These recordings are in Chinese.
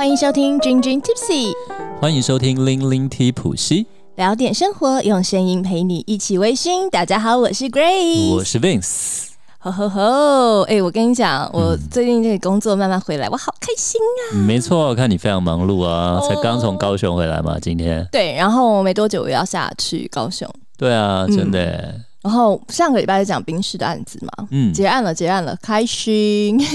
欢迎收听《君君 Tipsy》，欢迎收听《零零 T 普西》，聊点生活，用声音陪你一起微醺。大家好，我是 Grace，我是 Vince。吼吼吼！哎，我跟你讲，我最近这个工作慢慢回来，我好开心啊！没错，我看你非常忙碌啊，才刚从高雄回来嘛，今天。对，然后没多久我要下去高雄。对啊，真的。然后上个礼拜就讲冰室的案子嘛，嗯，结案了，结案了，开心。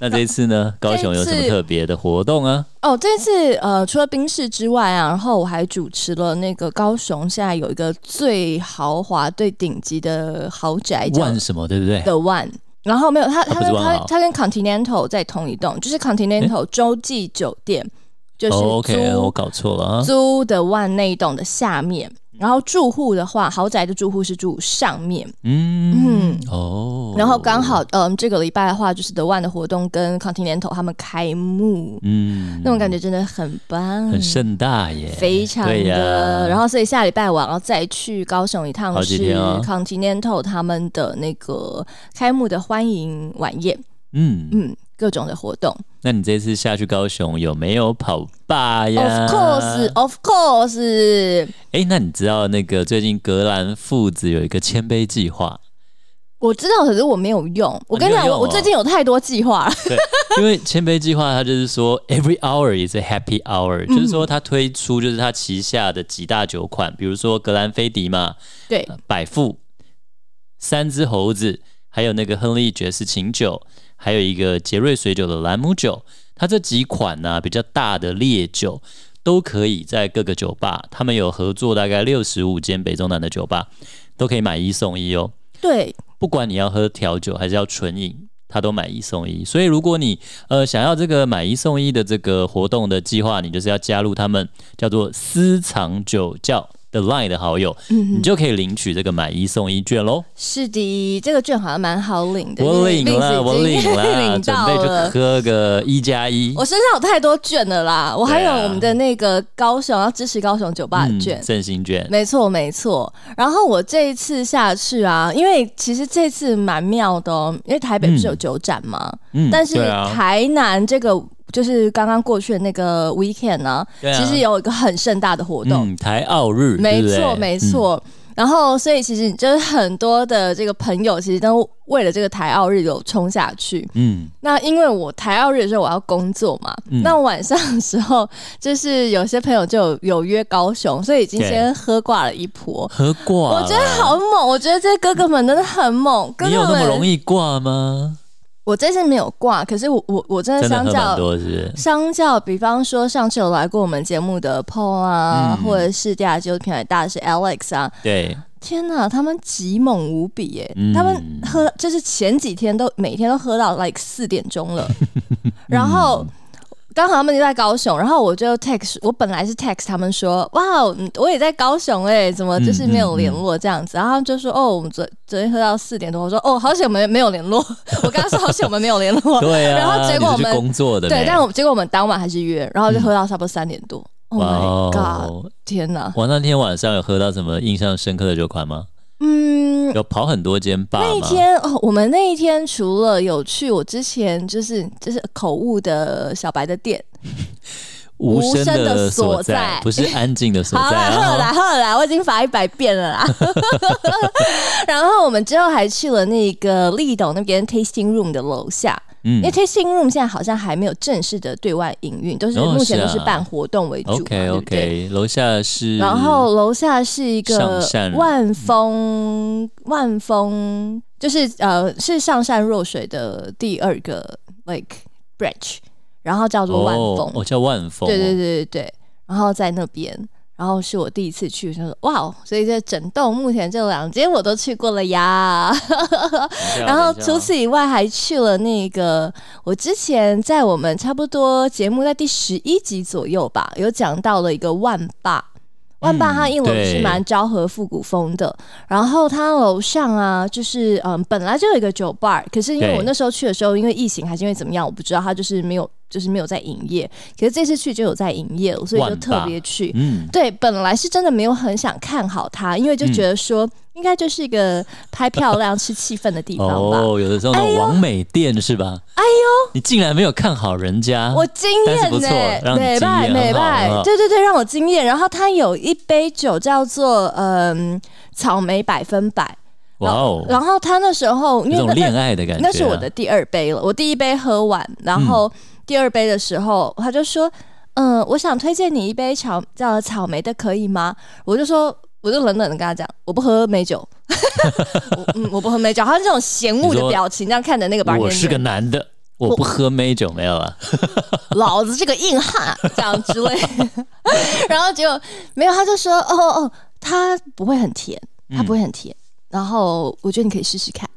那这一次呢？高雄有什么特别的活动啊？哦，这次呃，除了冰室之外啊，然后我还主持了那个高雄现在有一个最豪华、最顶级的豪宅万什么，对不对？The One。然后没有，他他他他跟 Continental 在同一栋，就是 Continental 洲际酒店，就是 OK，我搞错了啊，租的 One 那一栋的下面。然后住户的话，豪宅的住户是住上面，嗯哦，然后刚好，嗯，这个礼拜的话，就是 The One 的活动跟 Continental 他们开幕，嗯，那种感觉真的很棒，很盛大耶，非常的。然后所以下礼拜我要再去高雄一趟，是 Continental 他们的那个开幕的欢迎晚宴，嗯。嗯。各种的活动，那你这次下去高雄有没有跑吧呀？Of course, of course。哎，那你知道那个最近格兰父子有一个谦卑计划？我知道，可是我没有用。我跟你讲，我我最近有太多计划。对，因为谦卑计划它就是说，every hour is a happy hour，就是说它推出就是它旗下的几大酒款，比如说格兰菲迪嘛，对，百富、三只猴子，还有那个亨利爵士琴酒。还有一个杰瑞水酒的兰姆酒，它这几款呢比较大的烈酒都可以在各个酒吧，他们有合作大概六十五间北中南的酒吧，都可以买一送一哦。对，不管你要喝调酒还是要纯饮，它都买一送一。所以如果你呃想要这个买一送一的这个活动的计划，你就是要加入他们叫做私藏酒窖。的 Line 的好友，你就可以领取这个买一送一券喽。是的，这个券好像蛮好领的。我领了，我领 了，准备就喝个一加一。我身上有太多券了啦，我还有我们的那个高雄要支持高雄酒吧的券，振兴券。没错，没错。然后我这一次下去啊，因为其实这次蛮妙的哦，因为台北不是有酒展吗？嗯，但是台南这个。就是刚刚过去的那个 weekend 呢，其实有一个很盛大的活动，台奥日，没错没错。然后，所以其实就是很多的这个朋友，其实都为了这个台奥日有冲下去。嗯，那因为我台奥日的时候我要工作嘛，那晚上的时候就是有些朋友就有约高雄，所以已经先喝挂了一波，喝挂，我觉得好猛，我觉得这些哥哥们真的很猛。你有那么容易挂吗？我这次没有挂，可是我我我真的相较相较，比方说上次有来过我们节目的 Paul 啊，或者是第二季品牌大师 Alex 啊，对，天哪，他们极猛无比耶！他们喝就是前几天都每天都喝到 like 四点钟了，然后。刚好他们就在高雄，然后我就 text，我本来是 text 他们说，哇，我也在高雄哎，怎么就是没有联络这样子？然后他们就说，哦，我们昨昨天喝到四点多，我说，哦，好险我们没有联络。我刚刚说好险我们没有联络，对啊。然后结果我们工作的，对，但我结果我们当晚还是约，然后就喝到差不多三点多。Oh my god！天哪！我那天晚上有喝到什么印象深刻的酒款吗？嗯，有跑很多间吧。那一天哦，我们那一天除了有去我之前就是就是口误的小白的店，无声的所在，不是安静的所在。好啦好啦，我已经罚一百遍了啦。然后我们之后还去了那个立斗那边 tasting room 的楼下。因为 Tasting Room 现在好像还没有正式的对外营运，都是目前都是办活动为主。OK OK，楼下是，然后楼下是一个万丰，万丰就是呃是上善若水的第二个 like branch，然后叫做万丰，我叫万丰，对对对对对，然后在那边。然后是我第一次去，他说：“哇哦，所以这整栋目前这两间我都去过了呀。然后除此以外，还去了那个我之前在我们差不多节目在第十一集左右吧，有讲到了一个万霸。万霸它一楼是蛮昭和复古风的，然后它楼上啊，就是嗯，本来就有一个酒吧，可是因为我那时候去的时候，因为疫情还是因为怎么样，我不知道，它就是没有。”就是没有在营业，可是这次去就有在营业了，所以就特别去。嗯，对，本来是真的没有很想看好它，因为就觉得说，因应该就是一个拍漂亮、吃气氛的地方吧。哦，有的时候那种完美店是吧？哎呦，你竟然没有看好人家，我惊艳呢，美拜美拜，对对对，让我惊艳。然后他有一杯酒叫做嗯草莓百分百，哇哦！然后他那时候那种恋爱的感觉，那是我的第二杯了。我第一杯喝完，然后第二杯的时候，他就说。嗯，我想推荐你一杯草叫草莓的，可以吗？我就说，我就冷冷的跟他讲，我不喝美酒，嗯，我不喝美酒，好像这种嫌恶的表情，这样看着那个。我是个男的，我不喝美酒，没有了。老子是个硬汉，这样之类。然后结果没有，他就说，哦哦，他不会很甜，他不会很甜。然后我觉得你可以试试看。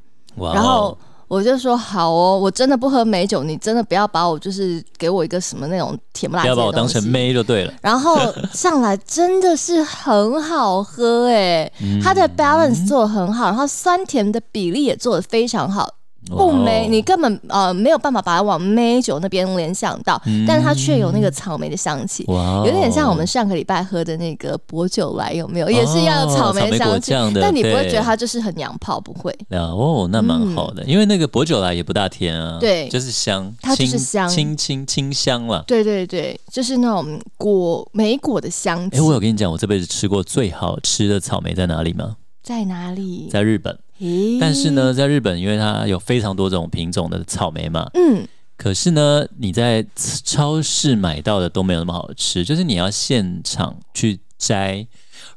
然后。我就说好哦，我真的不喝美酒，你真的不要把我就是给我一个什么那种甜不辣，不要把我当成妹就对了。然后上来真的是很好喝哎，它的 balance 做的很好，然后酸甜的比例也做的非常好。不美，你根本呃没有办法把它往美酒那边联想到，但是它却有那个草莓的香气，有点像我们上个礼拜喝的那个薄酒来，有没有？也是要草莓香气，但你不会觉得它就是很娘炮，不会。哦，那蛮好的，因为那个薄酒来也不大甜啊，对，就是香，它就是香，清清清香了。对对对，就是那种果莓果的香气。哎，我有跟你讲，我这辈子吃过最好吃的草莓在哪里吗？在哪里？在日本。但是呢，在日本，因为它有非常多种品种的草莓嘛，嗯，可是呢，你在超市买到的都没有那么好吃，就是你要现场去摘，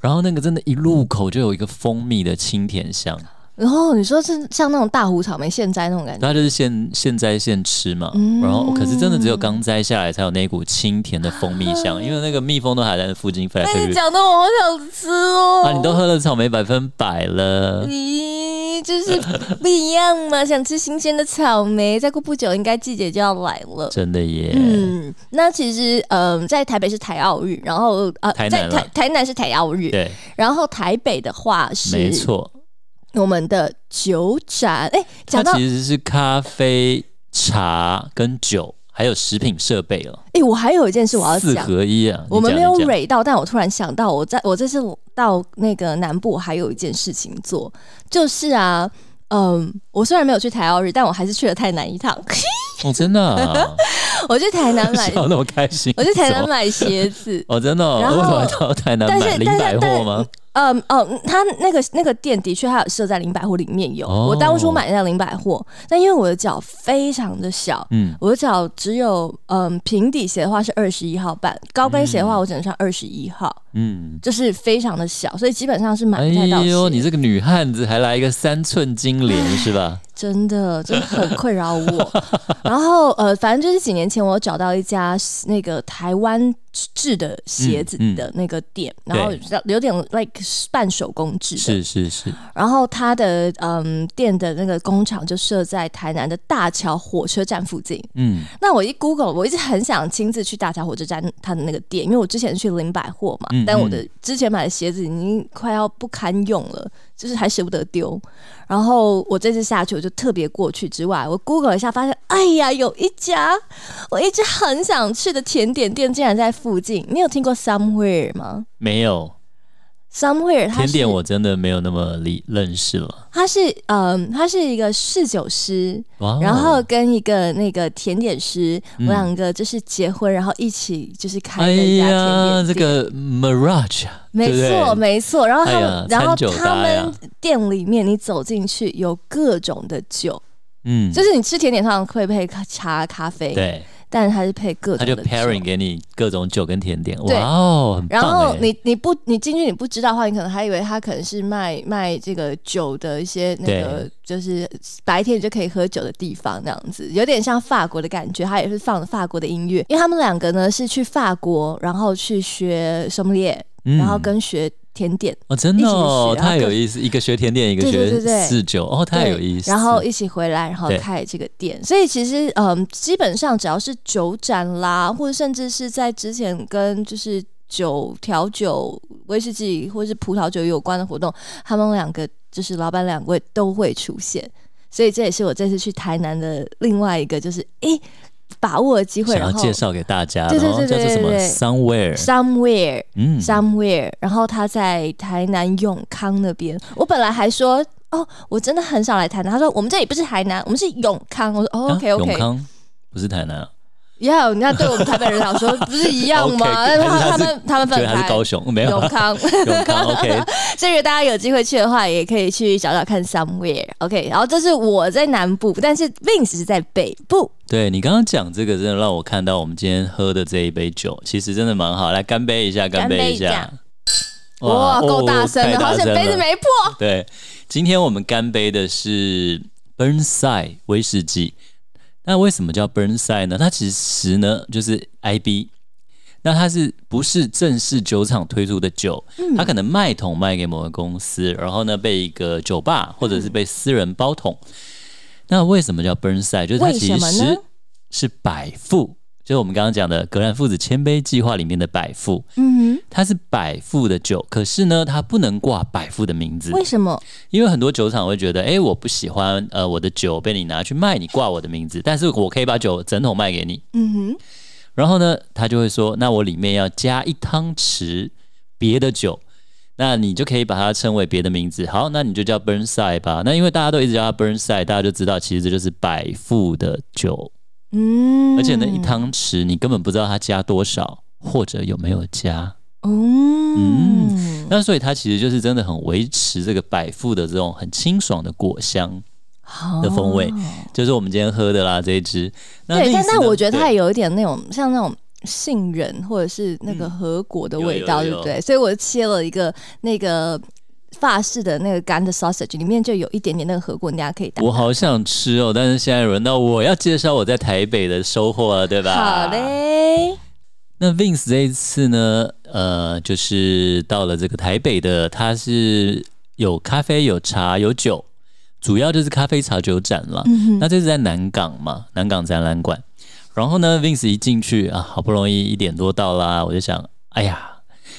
然后那个真的，一入口就有一个蜂蜜的清甜香。然后你说是像那种大湖草莓现摘那种感觉，它就是现现摘现吃嘛。然后可是真的只有刚摘下来才有那股清甜的蜂蜜香，因为那个蜜蜂都还在附近飞来飞去。你讲的我好想吃哦！啊，你都喝了草莓百分百了，咦，就是不一样嘛！想吃新鲜的草莓，再过不久应该季节就要来了。真的耶。嗯，那其实嗯，在台北是台奥日，然后呃，在台台南是台奥日，对。然后台北的话是没错。我们的酒展，哎，它其实是咖啡、茶跟酒，还有食品设备哦。哎，我还有一件事我要讲，四合一啊。我们没有蕊到，但我突然想到，我在我这次到那个南部，还有一件事情做，就是啊，嗯，我虽然没有去台奥日，但我还是去了台南一趟。哦，真的，我去台南买，笑那么开心。我去台南买鞋子。哦，真的，为什么到台南买零百货吗？嗯哦，他那个那个店的确还有设在零百货里面有，我当初买在零百货，但因为我的脚非常的小，嗯，我的脚只有嗯平底鞋的话是二十一号半，高跟鞋的话我只能穿二十一号，嗯，就是非常的小，所以基本上是买不太到。哎呦，你这个女汉子还来一个三寸金莲是吧？真的，真的很困扰我。然后呃，反正就是几年前我找到一家那个台湾。制的鞋子的那个店，然后有点 like 半手工制的，是是是。然后他的嗯店的那个工厂就设在台南的大桥火车站附近。嗯，那我一 Google，我一直很想亲自去大桥火车站他的那个店，因为我之前去零百货嘛，但我的之前买的鞋子已经快要不堪用了。就是还舍不得丢，然后我这次下去我就特别过去之外，我 Google 一下发现，哎呀，有一家我一直很想去的甜点店竟然在附近。你有听过 Somewhere 吗？没有。Somewhere 甜点我真的没有那么理认识了。他是嗯，他是一个侍酒师，然后跟一个那个甜点师，我两个就是结婚，然后一起就是开一家甜点这个 Mirage，没错没错。然后他们，然后他们店里面你走进去有各种的酒，嗯，就是你吃甜点上会配茶咖啡，对。但是它是配各种，他就 pairing 给你各种酒跟甜点，哇哦，然后你你不你进去你不知道的话，你可能还以为他可能是卖卖这个酒的一些那个，就是白天你就可以喝酒的地方那样子，有点像法国的感觉。他也是放法国的音乐，因为他们两个呢是去法国，然后去学什么列，然后跟学。甜点哦，真的哦，太有意思！一个学甜点，一个学四酒，哦，太有意思。然后一起回来，然后开这个店。所以其实，嗯，基本上只要是酒展啦，或者甚至是在之前跟就是酒调酒、威士忌或者是葡萄酒有关的活动，他们两个就是老板两位都会出现。所以这也是我这次去台南的另外一个，就是诶。把握机会，然后介绍给大家，对对对对对对，somewhere，somewhere，嗯，somewhere，然后他在台南永康那边，我本来还说。哦，我真的很少来台南。他说我们这里不是台南，我们是永康。我说哦，OK OK，永康不是台南啊。要你看对我们台北人来说不是一样吗？他们他们分开，是高雄没有永康 永康 OK。所以大家有机会去的话，也可以去找找看 Somewhere OK。然后这是我在南部，但是 Vince 是在北部。对你刚刚讲这个，真的让我看到我们今天喝的这一杯酒，其实真的蛮好。来干杯一下，干杯一下。哇，够大声的，好像杯子没破。对，今天我们干杯的是 Burnside 威士忌。那为什么叫 Burnside 呢？它其实呢就是 IB。那它是不是正式酒厂推出的酒？它可能卖桶卖给某个公司，然后呢被一个酒吧或者是被私人包桶。那为什么叫 Burnside？就是它其实是百富。就是我们刚刚讲的格兰父子千杯计划里面的百富，嗯哼，它是百富的酒，可是呢，它不能挂百富的名字。为什么？因为很多酒厂会觉得，哎，我不喜欢，呃，我的酒被你拿去卖，你挂我的名字，但是我可以把酒整桶卖给你。嗯哼，然后呢，他就会说，那我里面要加一汤匙别的酒，那你就可以把它称为别的名字。好，那你就叫 Burnside 吧。那因为大家都一直叫它 Burnside，大家就知道，其实这就是百富的酒。嗯，而且呢，一汤匙你根本不知道它加多少，或者有没有加。哦，嗯，那所以它其实就是真的很维持这个百富的这种很清爽的果香的风味，就是我们今天喝的啦这一支。对，但但我觉得它也有一点那种像那种杏仁或者是那个核果的味道，对不对？所以我切了一个那个。法式的那个干的 sausage 里面就有一点点那个核果，大家可以。我好想吃哦，但是现在轮到我要介绍我在台北的收获了，对吧？好嘞。那 Vince 这一次呢，呃，就是到了这个台北的，它是有咖啡、有茶、有酒，主要就是咖啡、茶、酒展了。那这是在南港嘛，南港展览馆。然后呢，Vince 一进去啊，好不容易一点多到啦，我就想，哎呀。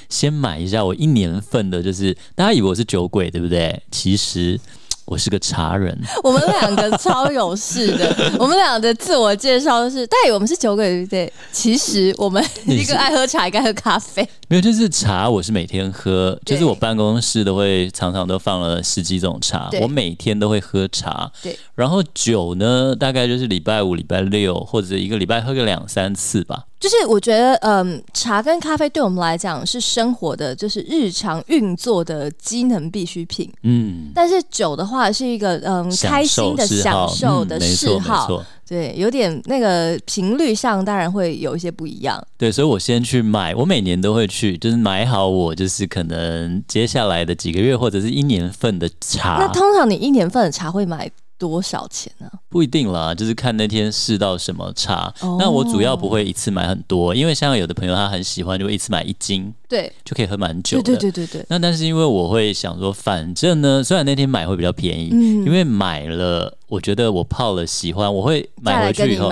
先买一下我一年份的，就是大家以为我是酒鬼，对不对？其实。我是个茶人，我们两个超有事的。我们俩的自我介绍是，大以为我们是酒鬼，对不对？其实我们一个爱喝茶，一个爱喝咖啡。没有，就是茶，我是每天喝，就是我办公室都会常常都放了十几种茶，我每天都会喝茶。对，然后酒呢，大概就是礼拜五、礼拜六或者一个礼拜喝个两三次吧。就是我觉得，嗯，茶跟咖啡对我们来讲是生活的，就是日常运作的机能必需品。嗯，但是酒的话是一个嗯开心的享受的嗜好，对，有点那个频率上当然会有一些不一样。对，所以我先去买，我每年都会去，就是买好我就是可能接下来的几个月或者是一年份的茶。那通常你一年份的茶会买？多少钱呢？不一定啦，就是看那天试到什么茶。那我主要不会一次买很多，因为像有的朋友他很喜欢，就会一次买一斤，对，就可以喝蛮久的。对对对对对。那但是因为我会想说，反正呢，虽然那天买会比较便宜，因为买了，我觉得我泡了喜欢，我会买回去以后。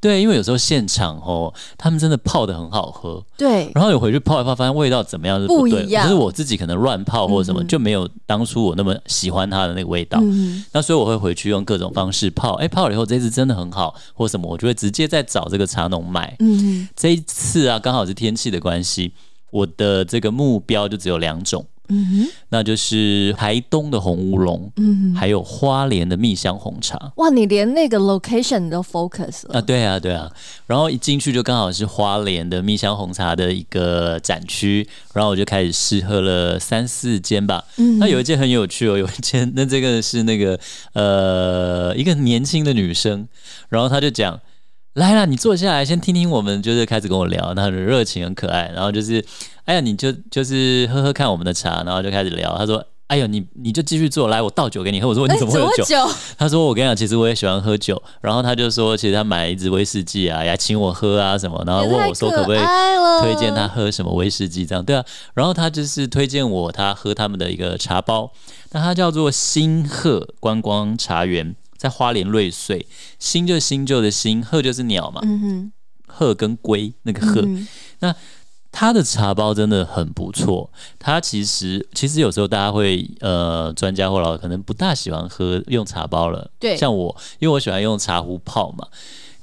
对，因为有时候现场哦，他们真的泡的很好喝。对，然后有回去泡一泡，发现味道怎么样是不一样。就是我自己可能乱泡或者什么，就没有当初我那么喜欢它的那个味道。那所以我会回去用各种方式泡，哎，泡了以后这次真的很好，或什么，我就会直接再找这个茶农买。嗯，这一次啊，刚好是天气的关系，我的这个目标就只有两种。嗯哼，那就是台东的红乌龙，嗯，还有花莲的蜜香红茶。哇，你连那个 location 都 focus 了啊？对啊，对啊。然后一进去就刚好是花莲的蜜香红茶的一个展区，然后我就开始试喝了三四间吧。嗯，那有一间很有趣哦，有一间那这个是那个呃一个年轻的女生，然后她就讲。来啦，你坐下来先听听我们，就是开始跟我聊，他很热情，很可爱。然后就是，哎呀，你就就是喝喝看我们的茶，然后就开始聊。他说，哎呦，你你就继续做，来，我倒酒给你喝。我说，你怎么会有酒？他说，我跟你讲，其实我也喜欢喝酒。然后他就说，其实他买了一支威士忌啊，也请我喝啊什么。然后问我说，可不可以推荐他喝什么威士忌？这样对啊。然后他就是推荐我他喝他们的一个茶包，那它叫做新鹤观光茶园。在花莲瑞穗，新就是新旧的新，鹤就是鸟嘛，鹤跟龟那个鹤，那它的茶包真的很不错。它其实其实有时候大家会呃，专家或老可能不大喜欢喝用茶包了，对，像我，因为我喜欢用茶壶泡嘛。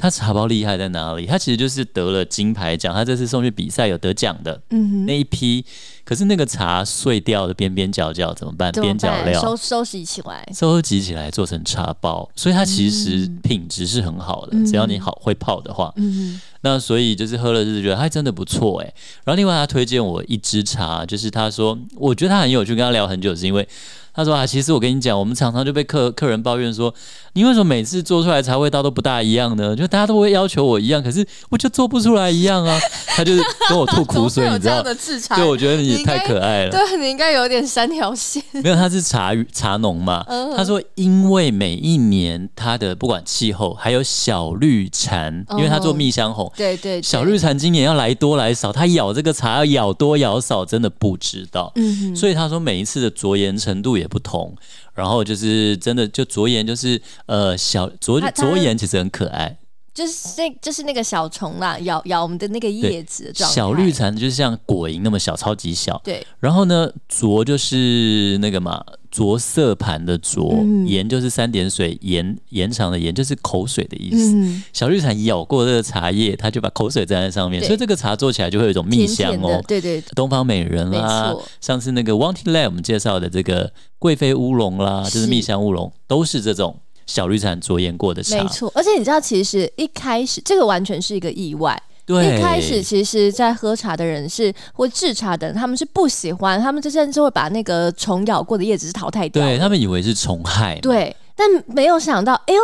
它茶包厉害在哪里？他其实就是得了金牌奖，他这次送去比赛有得奖的嗯哼，那一批，可是那个茶碎掉的边边角角怎么办？边角？料收收集起来，收集起来做成茶包，所以它其实嗯品质是很好的，嗯只要你好会泡的话。嗯那所以就是喝了就是觉得还真的不错哎。然后另外他推荐我一支茶，就是他说我觉得他很有趣，跟他聊很久是因为他说啊，其实我跟你讲，我们常常就被客客人抱怨说，你为什么每次做出来茶味道都不大一样呢？就大家都会要求我一样，可是我就做不出来一样啊。他就是跟我吐，苦水，你知道？的制茶对，我觉得你太可爱了。对你应该有点三条线，没有，他是茶茶农嘛。嗯他说，因为每一年他的不管气候，还有小绿蝉，因为他做哦蜜香红，对对，对小绿，蝉今年要来多来少，他咬这个茶要咬多咬少，真的不知道。嗯哼，所以他说每一次的着颜程度也不同，然后就是真的就着眼就是呃小着它它着颜其实很可爱，就是那，就是那个小虫啦，咬咬我们的那个叶子的状态。小绿，蝉就是像果蝇那么小，超级小。对，然后呢，着就是那个嘛，着色盘的着，嗯延就是三点水，延延长的延就是口水的意思。嗯，小绿蝉咬过这个茶叶，它就把口水沾在上面，所以这个茶做起来就会有一种蜜香哦。对对，东方美人啦，上次那个 Wanty Lab 我们介绍的这个贵妃乌龙啦，就是蜜香乌龙，都是这种小绿蝉着研过的茶。没错。而且你知道，其实一开始这个完全是一个意外。对，一开始其实，在喝茶的人是或制茶的人，他们是不喜欢，他们甚至会把那个虫咬过的叶子是淘汰掉。对他们以为是虫害，，对，但没有想到，哎呦，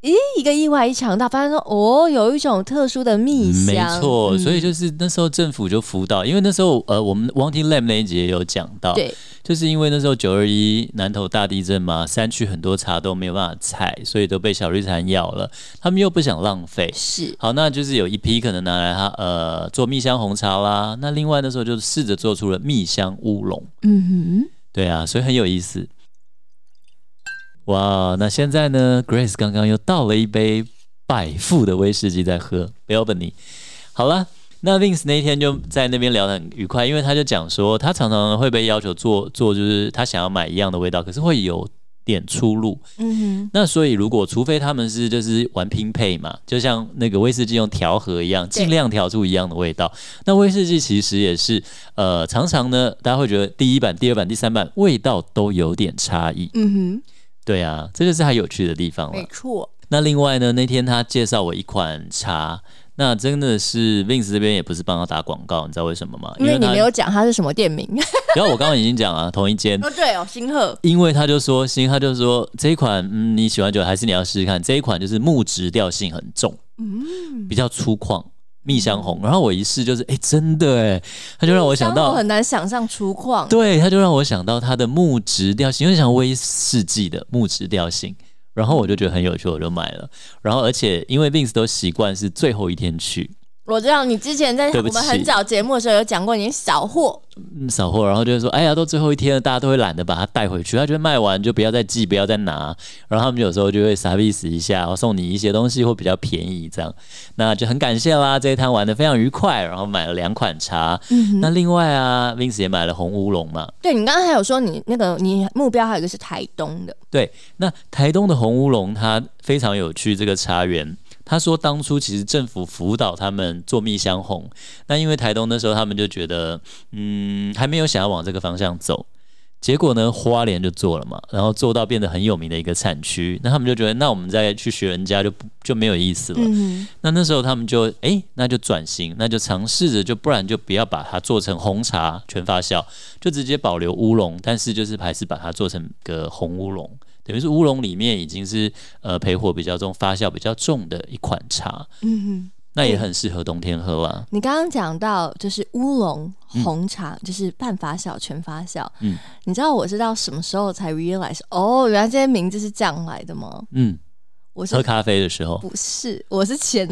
咦，一个意外一抢到，发现说，哦，有一种特殊的蜜没香，错，嗯。所以就是那时候政府就辅导，因为那时候呃，我们 Wanting Lab 那一集也有讲到，对，就是因为那时候九二一南投大地震嘛，山区很多茶都没有办法采，所以都被小绿蝉咬了，他们又不想浪费。是，好，那就是有一批可能拿来它呃做蜜香红茶啦，那另外那时候就试着做出了蜜香乌龙，嗯哼。对啊，所以很有意思。哇，那现在呢，Grace 刚刚又倒了一杯百富的威士忌在喝 b e l b a n y 好了，那 Vince 那一天就在那边聊得很愉快，因为他就讲说，他常常会被要求做做，就是他想要买一样的味道，可是会有点出入。嗯哼，那所以如果除非他们是就是玩拼配嘛，就像那个威士忌用调和一样，对尽量调出一样的味道。那威士忌其实也是呃，常常呢，大家会觉得第一版、第二版、第三版味道都有点差异。嗯对啊，这就是它有趣的地方了，没了。错，那另外呢，那天他介绍我一款茶，那真的是 Vince 这边也不是帮他打广告，你知道为什么吗？他因为你没有讲它是什么店名。然后我刚刚已经讲了，同一间。哦，对哦，星鹤，因为他就说，星他就说这一款，嗯，你喜欢酒还是你要试试看？这一款就是木质调性很重，嗯，比较粗犷，蜜香红。然后我一试就是，哎，真的哎，他就让我想到很难想象粗犷。对，他就让我想到它的木质调性，因为像威士忌的木质调性。然后我就觉得很有趣，我就买了。然后而且因为 Vince 都习惯是最后一天去，我知道你之前在我们很早节目的时候有讲过，你扫货，嗯，扫货，然后就是说，哎呀，都最后一天了，大家都会懒得把它带回去，他觉得卖完就不要再寄，不要再拿，然后他们有时候就会傻逼死一下，然后送你一些东西会比较便宜这样，那就很感谢啦，这一摊玩的非常愉快，然后买了两款茶，嗯那另外啊，Vince 也买了红乌龙嘛，对你刚刚还有说你那个你目标还有一个是台东的，对，那台东的红乌龙它非常有趣，这个茶园。他说，当初其实政府辅导他们做蜜香红，那因为台东那时候他们就觉得，嗯，还没有想要往这个方向走，结果呢，花莲就做了嘛，然后做到变得很有名的一个产区，那他们就觉得，那我们再去学人家就不就没有意思了。嗯那那时候他们就诶，那就转型，那就尝试着，就不然就不要把它做成红茶全发酵，就直接保留乌龙，但是就是还是把它做成个红乌龙，等于是乌龙里面已经是呃焙火比较重、发酵比较重的一款茶，嗯哼。那也很适合冬天喝啦。你刚刚讲到就是乌龙红茶，就是半发酵、全发酵。嗯你知道我是到什么时候才 realize 哦，原来这些名字是这样来的吗？嗯，我是喝咖啡的时候，不是？我是前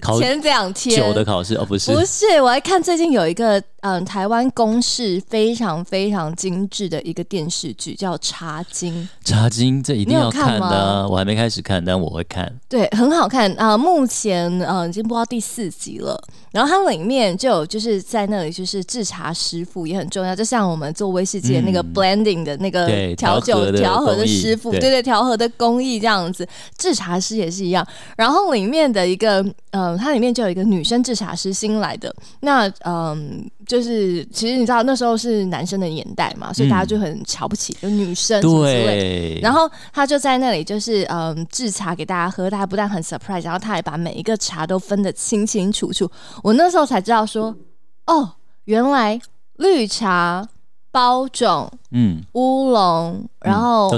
考前两天酒的考试哦，不是，不是，我还看最近有一个嗯台湾公视非常非常精致的一个电视剧，叫《茶经》。茶经这一定要看吗看的啊，我还没开始看，但我会看。对，很好看啊、目前呃已经播到第四集了。然后它里面就有就是在那里就是制茶师傅也很重要，就像我们做威士忌的那个嗯 blending 的那个调酒调和的师傅，对对对，调和的工艺这样子，制茶师也是一样。然后里面的一个呃，它里面就有一个女生制茶师新来的，那嗯、就是其实你知道那时候是男生的年代嘛，所以大家就很瞧不起就女生之类。对，然后他就在那里，就是嗯制茶给大家喝，大家不但很 surprise，然后他还把每一个茶都分得清清楚楚。我那时候才知道说，哦，原来绿茶、包种、嗯，乌龙，然后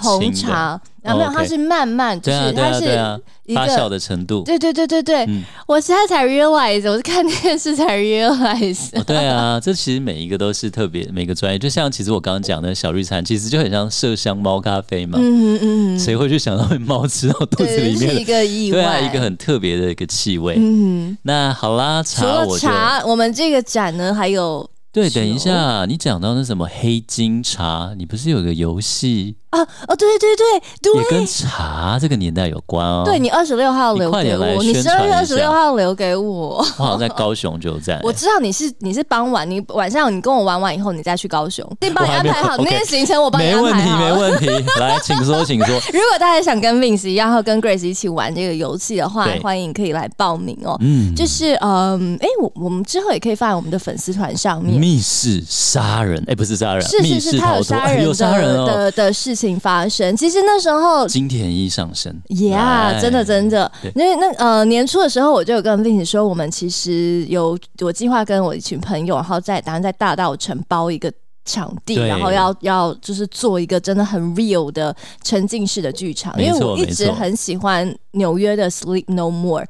红茶，然后没有，哦它是慢慢，就对啊，是对啊，它是，一发酵。的程度。对对对对对，嗯我现在才 realize，我是看电视才 realize。哦，对啊，这其实每一个都是特别，每个专业，就像其实我刚刚讲的小绿茶，其实就很像麝香猫咖啡嘛。嗯嗯嗯，谁会去想到会猫吃到肚子对，里面的？是一个意对啊，外，一个很特别的一个气味。嗯。那好啦，除了茶我就茶，我们这个展呢还有对，等一下，你讲到那什么黑金茶，你不是有个游戏啊哦，对对对对也跟茶这个年代有关哦？对，你二十六号留给我，你宣十二月二十六号留给我。我好像在高雄就在。我知道你是你是傍晚，你晚上你跟我玩完以后，你再去高雄，你帮你安排好那些行程，我帮你安排好。没问题。没问题来，请说，请说。如果大家想跟 Vince 一样，和跟 Grace 一起玩这个游戏的话，欢迎可以来报名哦。嗯，就是嗯，哎，我我们之后也可以放在我们的粉丝团上面。密室杀人，哎，不是杀人，密是是是，他室逃脱，哎有杀人有杀人。的的事情发生。其实那时候金田一上身。Yeah，真的真的。对，因为那呃年初的时候，我就有跟 Vince 说，我们其实有我计划跟我一群朋友，然后在打算在大道城包一个。场地，然后要要就是做一个真的很 real 的沉浸式的剧场，因为我一直很喜欢纽约的 Sleep No More，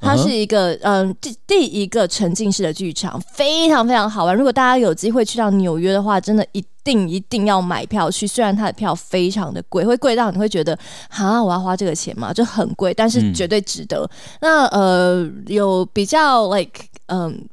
它是一个嗯第第一个沉浸式的剧场，非常非常好玩。如果大家有机会去到纽约的话，真的一定一定要买票去。虽然它的票非常的贵，会贵到你会觉得啊，我要花这个钱吗？就很贵，但是嗯绝对值得。那呃，有比较 like 嗯、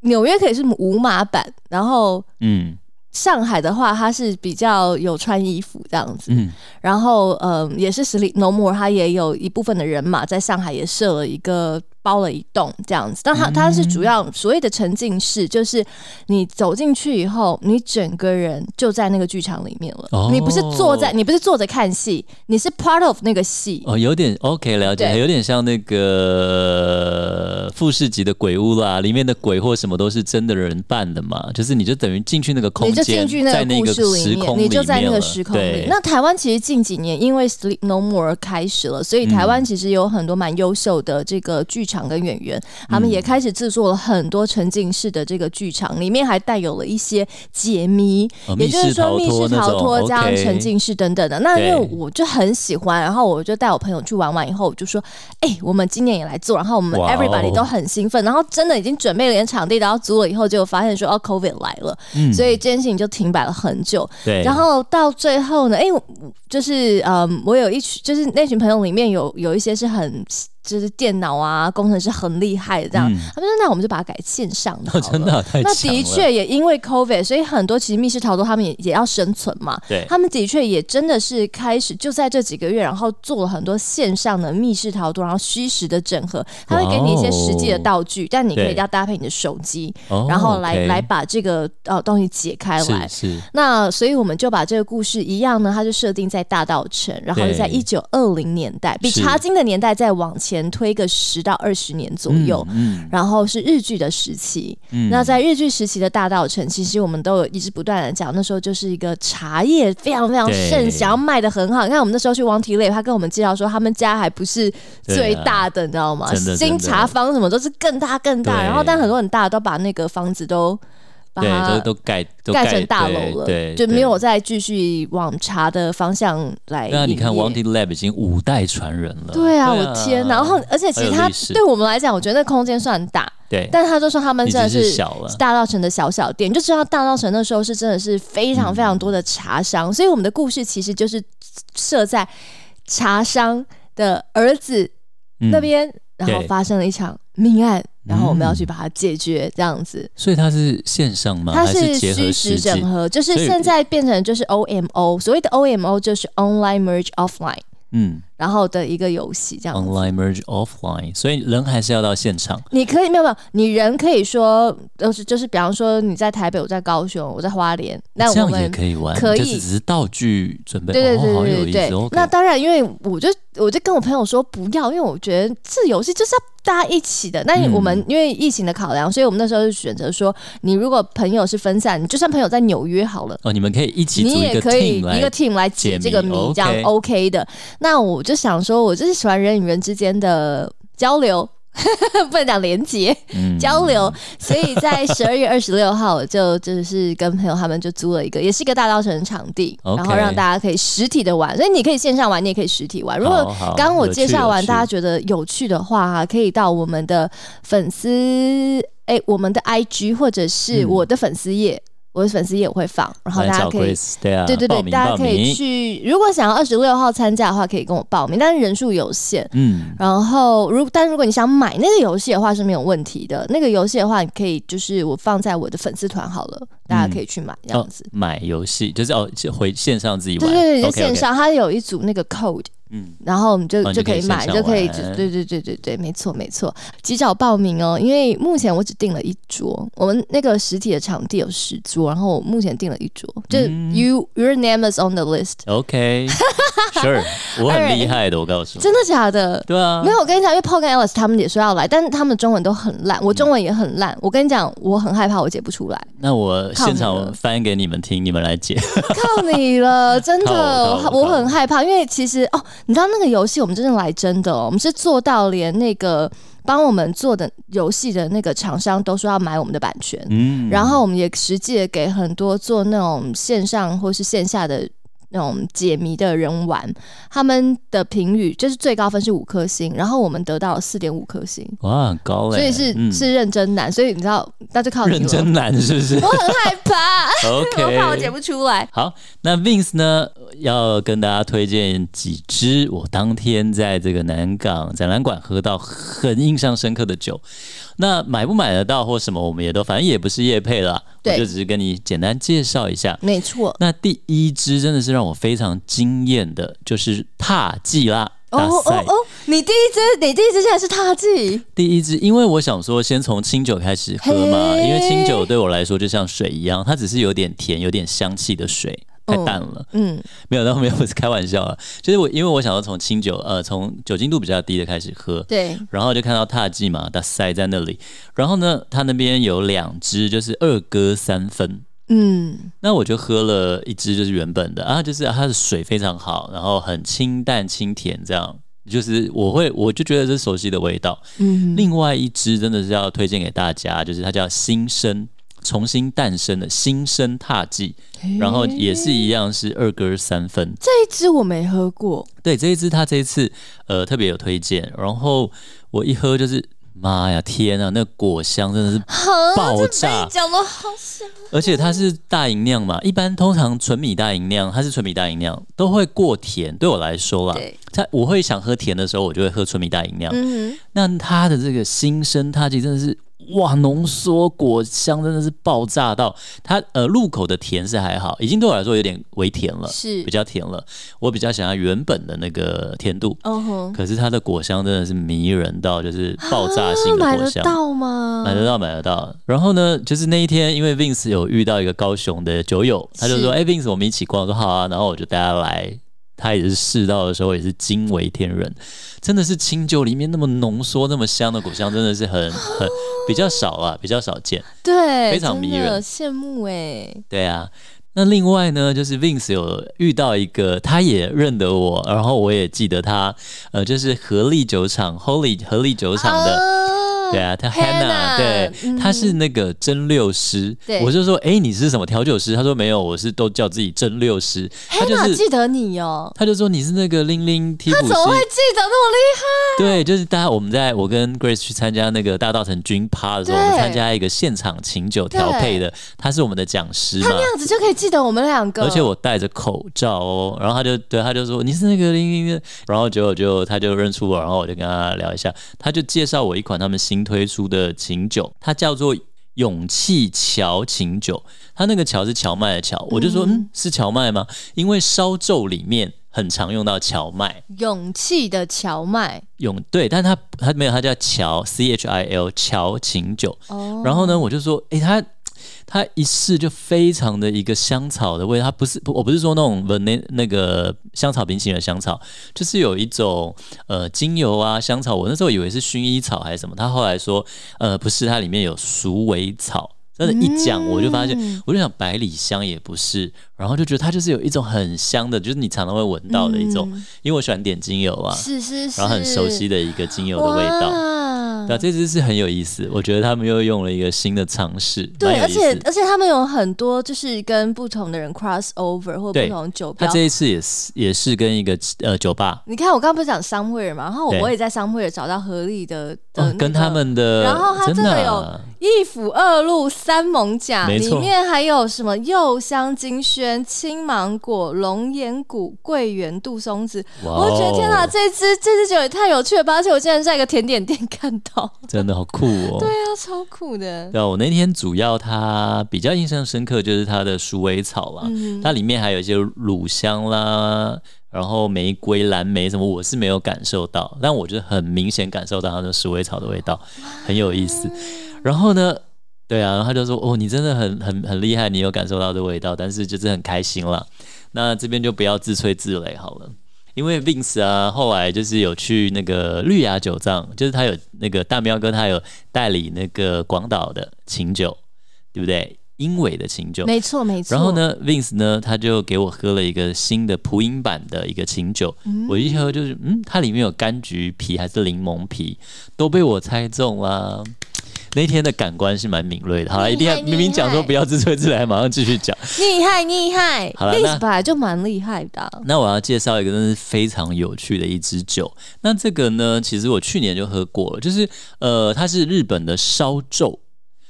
纽约可以是无码版，然后嗯上海的话，它是比较有穿衣服这样子。嗯，然后，嗯，也是 Sleep No More，它也有一部分的人马在上海也设了一个包了一栋这样子，但它它是主要所谓的沉浸式，就是你走进去以后，你整个人就在那个剧场里面了，哦。你不是坐在，你不是坐着看戏，你是 part of 那个戏。哦，有点 OK 了解，有点像那个富士级的鬼屋啦，里面的鬼或什么都是真的人扮的嘛，就是你就等于进去那个空间你就间，进去那个个故事里面，你就在那个时空里。那台湾其实近几年因为 Sleep No More 开始了，所以台湾嗯。其实有很多蛮优秀的这个剧场跟演员，他们也嗯。开始制作了很多沉浸式的这个剧场，里面还带有了一些解谜，哦也就是说密室逃脱这样沉沉浸式等等的。那因为我就很喜欢，然后我就带我朋友去玩完以后，我就说，哎、我们今年也来做，然后我们 everybody 都很兴奋，然后真的已经准备了连场地，然后租了以后，结果发现说哦 COVID 来了，嗯。所以这件事情就停摆了很久。对，然后到最后呢，哎、我就是嗯，我有一群，就是那群朋友里面有有一些是很就是电脑啊工程师很厉害的这样，嗯他们说那我们就把它改线上的好哦了。真的那的确也因为 COVID，所以很多其实密室逃脱他们也也要生存嘛。对，他们的确也真的是开始就在这几个月，然后做了很多线上的密室逃脱，然后虚实的整合。他会给你一些实际的道具，但你可以要搭配你的手机，哦然后来来把这个呃东西解开来。是是那所以我们就把这个故事一样呢，它就设定在大道城，然后就在一对九二零年代，比是茶经的年代再往前推个十到二十年左右。嗯然后是日剧的时期，嗯那在日剧时期的大道城，其实我们都有一直不断的讲，那时候就是一个茶叶非常非常盛想，要卖的很好。你看我们那时候去王体磊，他跟我们介绍说，他们家还不是最大的，你知道吗？新茶坊什么都是更大更大，然后但很多很大都把那个房子都把对它都都盖都盖成大楼了，对，就没有再继续往茶的方向来。对啊，你看 Wanted Lab 已经五代传人了。对啊，我天！然后而且其实它很有历史对我们来讲，我觉得那空间算大，对，但他就说他们真的是。大稻城的小小店，你就知道大稻城那时候是真的是非常非常多的茶商，所以我们的故事其实就是设在茶商的儿子嗯那边，然后发生了一场命案，然后我们要去把它解决，这样子。所以它是线上吗？它是虚实实整合，就是现在变成就是 OMO，所谓的 OMO 就是 Online Merge Offline，嗯然后的一个游戏这样子。，online merge offline，所以人还是要到现场。你可以没有没有，你人可以说就是就是，比方说你在台北，我在高雄，我在花莲，那这样也我们可以玩，可以只是道具准备，对对对对对那当然，因为我就我就跟我朋友说不要，因为我觉得这游戏就是要大家一起的。那嗯我们、因为疫情的考量，所以我们那时候就选择说，你如果朋友是分散，你就算朋友在纽约好了。哦，你们可以一起组你也可以一个 team 来解这个谜，这样 OK OK 的。那我就想说，我就是喜欢人与人之间的交流，不能讲连接。嗯交流，所以在十二月二十六号，我就就是跟朋友他们就租了一个，也是一个大稻城场地然后让大家可以实体的玩，所以你可以线上玩，你也可以实体玩。如果刚刚我介绍完，大家觉得有趣的话，哈，可以到我们的粉丝，哎、我们的 IG 或者是嗯我的粉丝页，我的粉丝也会放，然后大家可以对啊，对对对，大家可以去。如果想要二十六号参加的话，可以跟我报名，但是人数有限。嗯，然后，如但如果你想买那个游戏的话是没有问题的。那个游戏的话，你可以就是我放在我的粉丝团好了，大家可以去买这样子。哦、买游戏就是哦，回线上自己玩，对对线上它有一组那个 code，嗯，然后我们就、哦就可以买，就可以，玩对对对对对，没错没错，及早报名哦，因为目前我只订了一桌，我们那个实体的场地有十桌，然后我目前订了一桌，就 you your name is on the list，OK，Sure，我很厉害的，我告诉你，真的假的？对啊，没有，我跟你讲，因为 Paul 跟 Alice 他们也说要来，但是他们中文都很烂，我中文也很烂。我跟你讲，我很害怕我解不出来，那我现场翻给你们听，你们来解。靠你了，真的，我我我很害怕，因为其实哦，你知道那个游戏我们真的来真的哦，我们是做到连那个帮我们做的游戏的那个厂商都说要买我们的版权，嗯，然后我们也实际的给很多做那种线上或是线下的。那种解谜的人玩，他们的评语就是最高分是五颗星，然后我们得到了四点五颗星，哇，很高哎，所以是、嗯是认真难，所以你知道，那就靠你了认真难，是不是我很害怕，我怕我解？OK。不出来。好，那 Vince 呢，要跟大家推荐几支我当天在这个南港展览馆喝到很印象深刻的酒。那买不买得到或什么，我们也都反正也不是业配了，我就只是跟你简单介绍一下。没错，那第一支真的是让我非常惊艳的，就是踏季啦。哦哦哦，你第一支，你第一支竟然是踏季，第一支，因为我想说先从清酒开始喝嘛，嘿。因为清酒对我来说就像水一样，它只是有点甜、有点香气的水，太淡了。嗯，没有，那没有，不是开玩笑啊。就是我，因为我想要从清酒，呃，从酒精度比较低的开始喝，对，然后就看到踏迹嘛，它塞在那里。然后呢，它那边有两支，就是二哥三分。嗯，那我就喝了一支，就是原本的啊，就是它的水非常好，然后很清淡清甜，这样就是我会我就觉得这是熟悉的味道。嗯，另外一支真的是要推荐给大家，就是它叫新生。重新诞生的新生踏季，然后也是一样是二哥三分。这一支我没喝过，对这一支，它这一次呃特别有推荐，然后我一喝就是妈呀天啊，那果香真的是 爆炸，讲的好香，而且它是大吟酿嘛，一般通常纯米大吟酿，它是纯米大吟酿都会过甜，对我来说啦，对，它我会想喝甜的时候，我就会喝纯米大吟酿。嗯那它的这个新生踏季真的是哇，浓缩果香真的是爆炸到它呃入口的甜是还好，已经对我来说有点微甜了，，是比，较甜了。我比较想要原本的那个甜度，嗯哼，可是它的果香真的是迷人到就是爆炸性啊买得的果香。到吗？买得到，买得到。然后呢，就是那一天，因为 Vince 有遇到一个高雄的酒友，他就说：“是哎、v i n c e 我们一起逛。”我说：“好啊。”然后我就带他来，他也是试到的时候也是惊为天人，真的是清酒里面那么浓缩、那么香的果香，真的是很 很比较少啊，比较少见。对，非常迷人羡慕哎，对啊。那另外呢，就是 Vince 有遇到一个，他也认得我，然后我也记得他，呃，就是合力酒厂 Holy 合力酒厂的，啊对啊，他 Hannah，Hannah，对，嗯他是那个蒸馏师。对我就说，哎、你是什么调酒师？他说没有，我是都叫自己蒸馏师。他就 Hannah 是，记得你哦，他就说你是那个玲玲替补他怎么会。记得那么厉害对，就是大家我们在我跟 Grace 去参加那个大道城军趴的时候，我们参加一个现场请酒调配的，他是我们的讲师嘛？他嘛那。样子就可以记得我们两个，而且我戴着口罩哦，然后他就对他就说你是那个零零的，然后结果就他就认出我，然后我就跟他聊一下，他就介绍我一款他们新新推出的琴酒，它叫做勇气荞琴酒。它那个荞是荞麦的荞，我就说嗯是荞麦吗？因为烧酎里面很常用到荞麦。勇气的荞麦，勇对，但它它没有，它叫荞 C H I L 荞琴酒。哦，然后呢，我就说，诶，它它一试就非常的一个香草的味道，它不是不我不是说那种闻那那个香草冰淇淋的香草，就是有一种呃精油啊香草，我那时候以为是薰衣草还是什么，他后来说呃不是，它里面有鼠尾草。真的，一讲我就发现，嗯我就想百里香也不是，然后就觉得它就是有一种很香的，就是你常常会闻到的一种，嗯因为我喜欢点精油啊，是是是，然后很熟悉的一个精油的味道。哇对啊，这支是很有意思，我觉得他们又用了一个新的尝试，对，而。且而且他们有很多就是跟不同的人 cross over 或不同酒标他这。一次也是也是跟一个呃酒吧，你看，我刚刚不是讲商会嘛，然后我也在商会找到合理的跟他们的，然后他真这个有的啊一府二路三猛甲，里面还有什么柚香、金萱、青芒果、龙眼谷、桂圆、杜松子。哇我就觉得天哪，哦这支这支酒也太有趣了吧！而且我竟然在一个甜点店看到，真的好酷哦。对啊，超酷的。对啊，我那天主要它比较印象深刻就是它的鼠尾草啦，嗯它里面还有一些乳香啦，然后玫瑰、蓝莓什么，我是没有感受到，但我觉得很明显感受到它的鼠尾草的味道，很有意思。然后呢，对啊，然后他就说：“哦，你真的很很很厉害，你有感受到这味道，但是就是很开心啦。”那这边就不要自吹自擂好了。因为 Vince 啊，后来就是有去那个绿芽酒藏，就是他有那个大喵哥，他有代理那个广岛的琴酒，对不对？英伟的琴酒。没错没错。然后？呢，Vince 呢，他就给我喝了一个新的普饮版的一个琴酒，我一喝就是，嗯，它里面有柑橘皮还是柠檬皮，都被我猜中啦。那天的感官是蛮敏锐的。好了，一定要明明讲说不要自吹自擂，马上继续讲。厉害厉害 好了那本来就蛮厉害的啊、那我要介绍一个真是非常有趣的一支酒。那这个呢，其实我去年就喝过了，就是呃，它是日本的烧酎，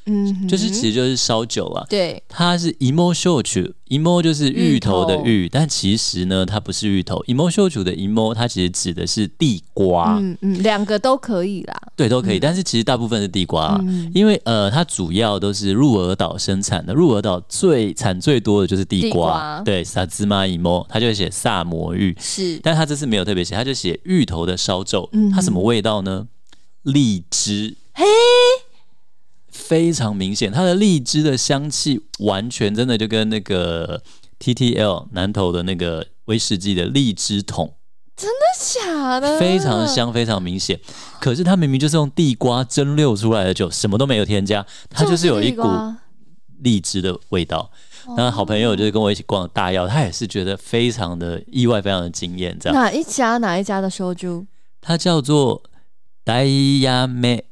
嗯，就是其实就是烧酒啊。对。它是 emo 秀曲，emo 就是芋头的芋芋，但其实呢，它不是芋头。emo 秀曲的 emo，它其实指的是地瓜，嗯嗯，两个都可以啦。对，都可以。但是其实大部分是地瓜啊、嗯。因为呃，它主要都是鹿儿岛生产的，鹿儿岛最产最多的就是地瓜，对，萨兹玛 emo，它就会写萨摩芋，是。但它这次没有特别写，它就写芋头的烧酒，嗯。它什么味道呢？荔枝，嘿，非常明显，它的荔枝的香气完全真的就跟那个 TTL 南投的那个威士忌的荔枝桶真的假的，非常。香，非常明显。可是它明明就是用地瓜蒸馏出来的酒，什么都没有添加，它就是有一股荔枝的味道。那好朋友就是跟我一起逛大药，他也是觉得非常的意外，非常的惊艳。这样，哪一家哪一家的收珠？它叫做 Dayame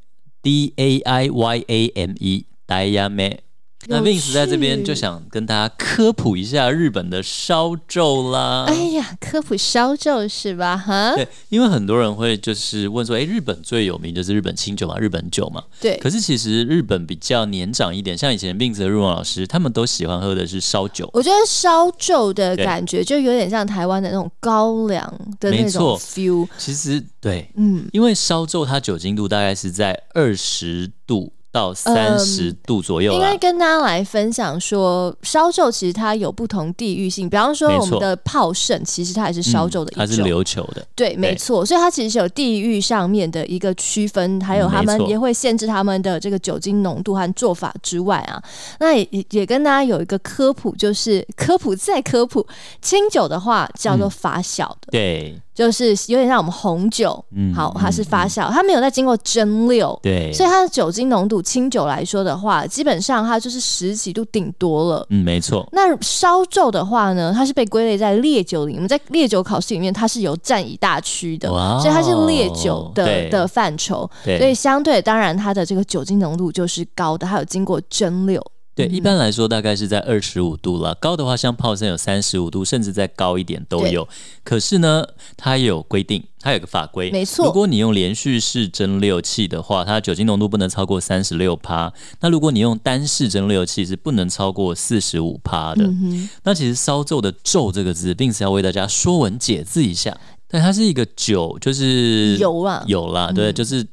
D A I Y A M E Dayame。那有 Vince 在这边就想跟大家科普一下日本的烧皱啦。哎呀，科普烧皱是吧？哈，对，因为很多人会就是问说，哎，日本最有名就是日本清酒嘛，日本酒嘛。对，可是其实日本比较年长一点，像以前 Vince 的日文老师，他们都喜欢喝的是烧酒。我觉得烧皱的感觉就有点像台湾的那种高粱的那种 feel。其实对，嗯，因为烧皱它酒精度大概是在二十度到三十度左右啦。应该跟大家来分享说，烧酎其实它有不同地域性，比方说我们的泡盛，其实它也是烧酎的一种。嗯它是琉球的。对，没错，所以它其实是有地域上面的一个区分，还有他们也会限制他们的这个酒精浓度和做法之外啊，那也也也跟大家有一个科普，就是科普再科普，清酒的话叫做嗯发酵的，对就是有点像我们红酒，嗯好，它是嗯发酵，它没有再经过蒸馏。对，所以它的酒精浓度，清酒来说的话，基本上它就是十几度顶多了。嗯，没错，那烧酎的话呢，它是被归类在烈酒里，我们在烈酒考试里面，它是有占一大区的，哦所以它是烈酒的对的范畴。所以相对当然它的这个酒精浓度就是高的，它有经过蒸馏。对，嗯一般来说大概是在二十五度啦，高的话像泡盛有三十五度，甚至再高一点都有。可是呢，它也有规定，它有个法规，没错如果你用连续式蒸馏器的话，它酒精浓度不能超过三十六帕。那如果你用单式蒸馏器，是不能超过四十五帕的。嗯那其实烧皱的“皱”这个字，并是要为大家说文解字一下。但它是一个酒，就是油啊有啦，对，嗯就是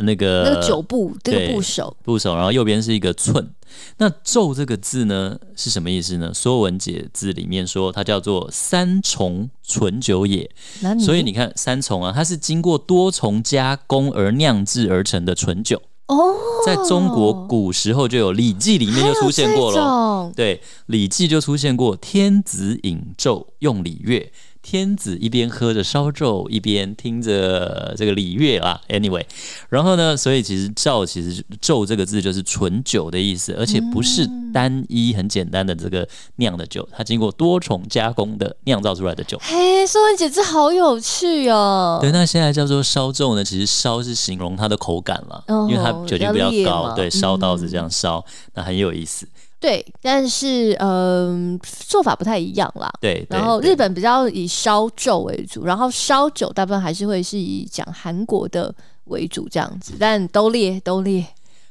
那个那个九部这个部首，部首，然后右边是一个寸。那“咒”这个字呢是什么意思呢？《说文解字》里面说它叫做“三重醇酒也”，所以你看三重啊，它是经过多重加工而酿制而成的醇酒。哦，在中国古时候就有《礼记》里面就出现过了，对，《礼记》就出现过“天子饮纣，用礼乐”。天子一边喝着烧酎，一边听着这个礼乐啊。Anyway，然后呢，所以其实“窖”其实“窖”这个字就是纯酒的意思，而且不是单一很简单的这个酿的酒，它经过多重加工的酿造出来的酒。嘿，说文姐，这好有趣哦。对，那现在叫做烧酎呢，其实烧是形容它的口感了，因为它酒精比较高，对，烧刀子这样烧，那很有意思。对，但是嗯，做法不太一样啦。对，然后日本比较以烧酒为主，然后烧酒大部分还是会是以讲韩国的为主这样子，但都列都列。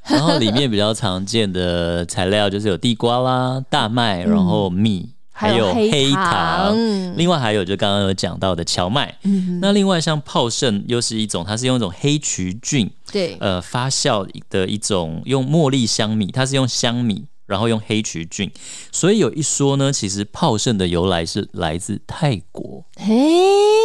然后里面比较 常见的材料就是有地瓜啦、大麦，然后米，还有黑糖。另外还有就刚刚有讲到的荞麦。那另外像泡盛又是一种，它是用一种黑曲菌对呃发酵的一种用茉莉香米，它是用香米。然后用黑曲菌，所以有一说呢，其实泡盛的由来是来自泰国。嘿，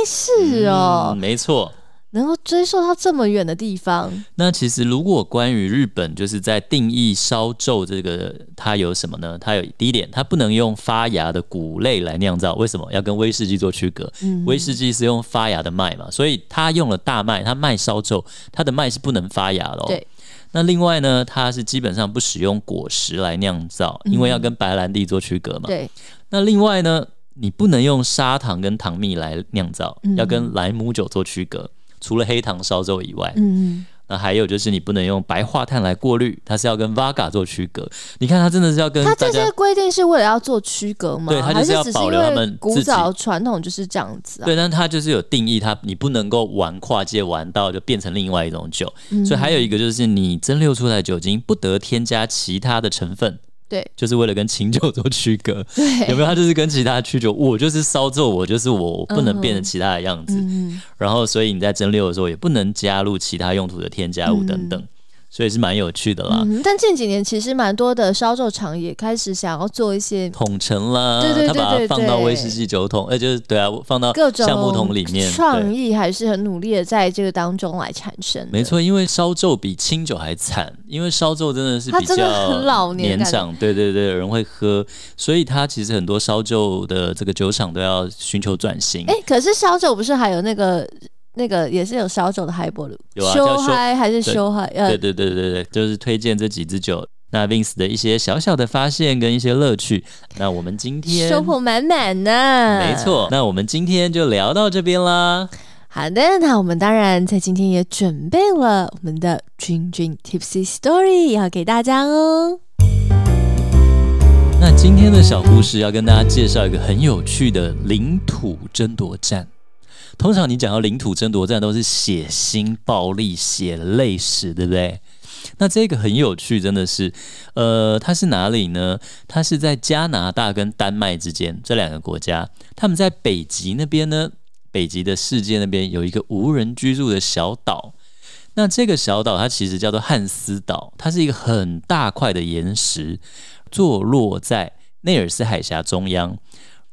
是哦，没错，能够追溯到这么远的地方。那其实如果关于日本，就是在定义烧酎这个，它有什么呢？它有第一点，它不能用发芽的谷类来酿造，为什么要跟威士忌做区隔？威士忌是用发芽的麦嘛，所以它用了大麦，它麦烧酎，它的麦是不能发芽的。对。那另外呢，它是基本上不使用果实来酿造，因为要跟白兰地做区隔嘛。对。那另外呢，你不能用砂糖跟糖蜜来酿造，要跟莱姆酒做区隔，除了黑糖烧酒以外。嗯。那还有就是你不能用白化碳来过滤，它是要跟 Vaga 做区隔。你看它真的是要跟它这些规定是为了要做区隔吗？对，它就是要保留他们古早传统就是这样子。对，但它就是有定义，它你不能够玩跨界玩到就变成另外一种酒。所以还有一个就是你蒸馏出来的酒精不得添加其他的成分。对，就是为了跟清酒做区隔。对，有没有？他就是跟其他区酒，我就是烧酒，我就是我，我不能变成其他的样子。然后，所以你在蒸馏的时候也不能加入其他用途的添加物等等。所以是蛮有趣的啦，但近几年其实蛮多的烧酒厂也开始想要做一些统称啦，对对对对，他把它放到威士忌酒桶，哎，就是对啊，放到各种橡木桶里面，创意还是很努力的在这个当中来产生。没错，因为烧酒比清酒还惨，因为烧酒真的是比较年长，对对对，有人会喝，所以它其实很多烧酒的这个酒厂都要寻求转型。哎，可是烧酒不是还有那个？那个也是有烧酒的海波鲁，有啊，修嗨还是修嗨？对对对对对，就是推荐这几支酒。那 Vince 的一些小小的发现跟一些乐趣，那我们今天收获满满呢。没错，那我们今天就聊到这边啦。好的，那我们当然在今天也准备了我们的君君 Tipsy Story 要给大家哦。那今天的小故事要跟大家介绍一个很有趣的领土争夺战。通常你讲到领土争夺战，都是血腥、暴力、血泪史，对不对？那这个很有趣，真的是，呃，它是哪里呢？它是在加拿大跟丹麦之间这两个国家，他们在北极那边呢，北极的世界那边有一个无人居住的小岛。那这个小岛它其实叫做汉斯岛，它是一个很大块的岩石，坐落在内尔斯海峡中央。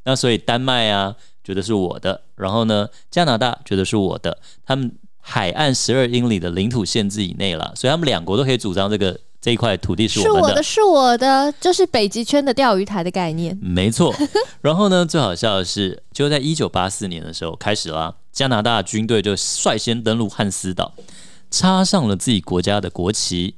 那所以丹麦啊。觉得是我的，然后呢，加拿大觉得是我的，他们海岸十二英里的领土限制以内了，所以他们两国都可以主张这个这一块土地是我的，是我的，就是北极圈的钓鱼台的概念，没错。然后呢，最好笑的是，就在一九八四年的时候开始啦，加拿大军队就率先登陆汉斯岛，插上了自己国家的国旗，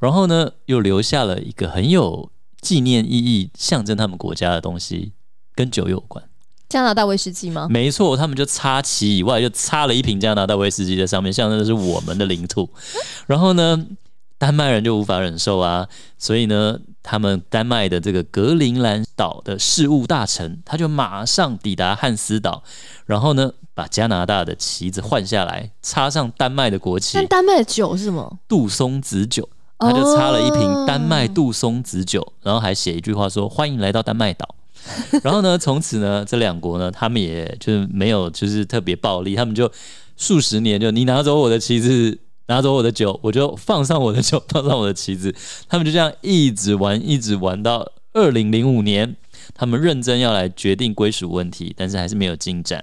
然后呢，又留下了一个很有纪念意义、象征他们国家的东西，跟酒有关。加拿大威士忌吗？没错，他们就插旗以外，就插了一瓶加拿大威士忌在上面，象征的是我们的领土。然后呢，丹麦人就无法忍受啊，所以呢，他们丹麦的这个格陵兰岛的事务大臣，他就马上抵达汉斯岛，然后呢，把加拿大的旗子换下来，插上丹麦的国旗。但丹麦的酒是什么？杜松子酒，他就插了一瓶丹麦杜松子酒，然后还写一句话说：“欢迎来到丹麦岛。” 然后呢？从此呢，这两国呢，他们也就是没有就是特别暴力，他们就数十年就你拿走我的旗帜，拿走我的酒，我就放上我的酒，放上我的旗子。他们就这样一直玩，一直玩到二零零五年，他们认真要来决定归属问题，但是还是没有进展。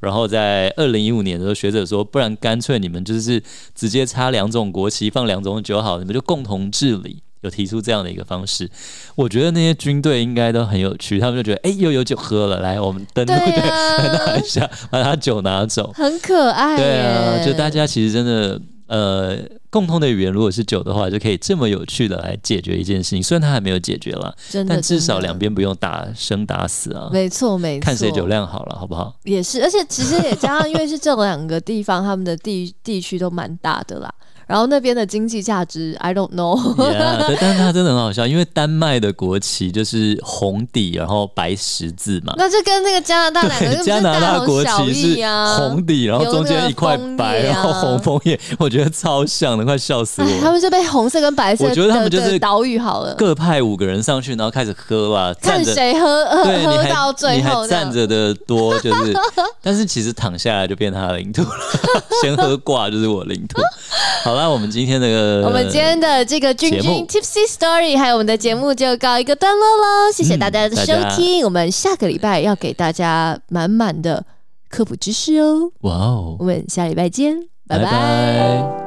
然后在二零一五年的时候，学者说，不然干脆你们就是直接插两种国旗，放两种酒好，你们就共同治理。有提出这样的一个方式，我觉得那些军队应该都很有趣，他们就觉得哎，又有酒喝了，来我们登陆对，拿一下，把他酒拿走，很可爱。对啊，就大家其实真的呃，共通的语言如果是酒的话，就可以这么有趣的来解决一件事情。虽然他还没有解决了，但至少两边不用打生打死啊。没错，没错，看谁酒量好了，好不好？也是，而且其实也加上，因为是这两个地方，他们的地地区都蛮大的啦。然后那边的经济价值，I don't know。对，但是它真的很好笑，因为丹麦的国旗就是红底，然后白十字嘛。那就跟那个加拿大两个加拿大国旗是红底，然后中间一块白，然后红枫叶，我觉得超像的，快笑死我。他们就被红色跟白色，我觉得他们就是岛屿好了，各派五个人上去，然后开始喝吧，看谁喝喝喝到最后，站着的多就是，但是其实躺下来就变他的领土了，先喝挂就是我领土。好了，我们今天的我们今天的这个君君 Tipsy Story，还有我们的节目就告一个段落喽。谢谢大家的收听，我们下个礼拜要给大家满满的科普知识哦。哇哦，我们下礼拜见，拜拜。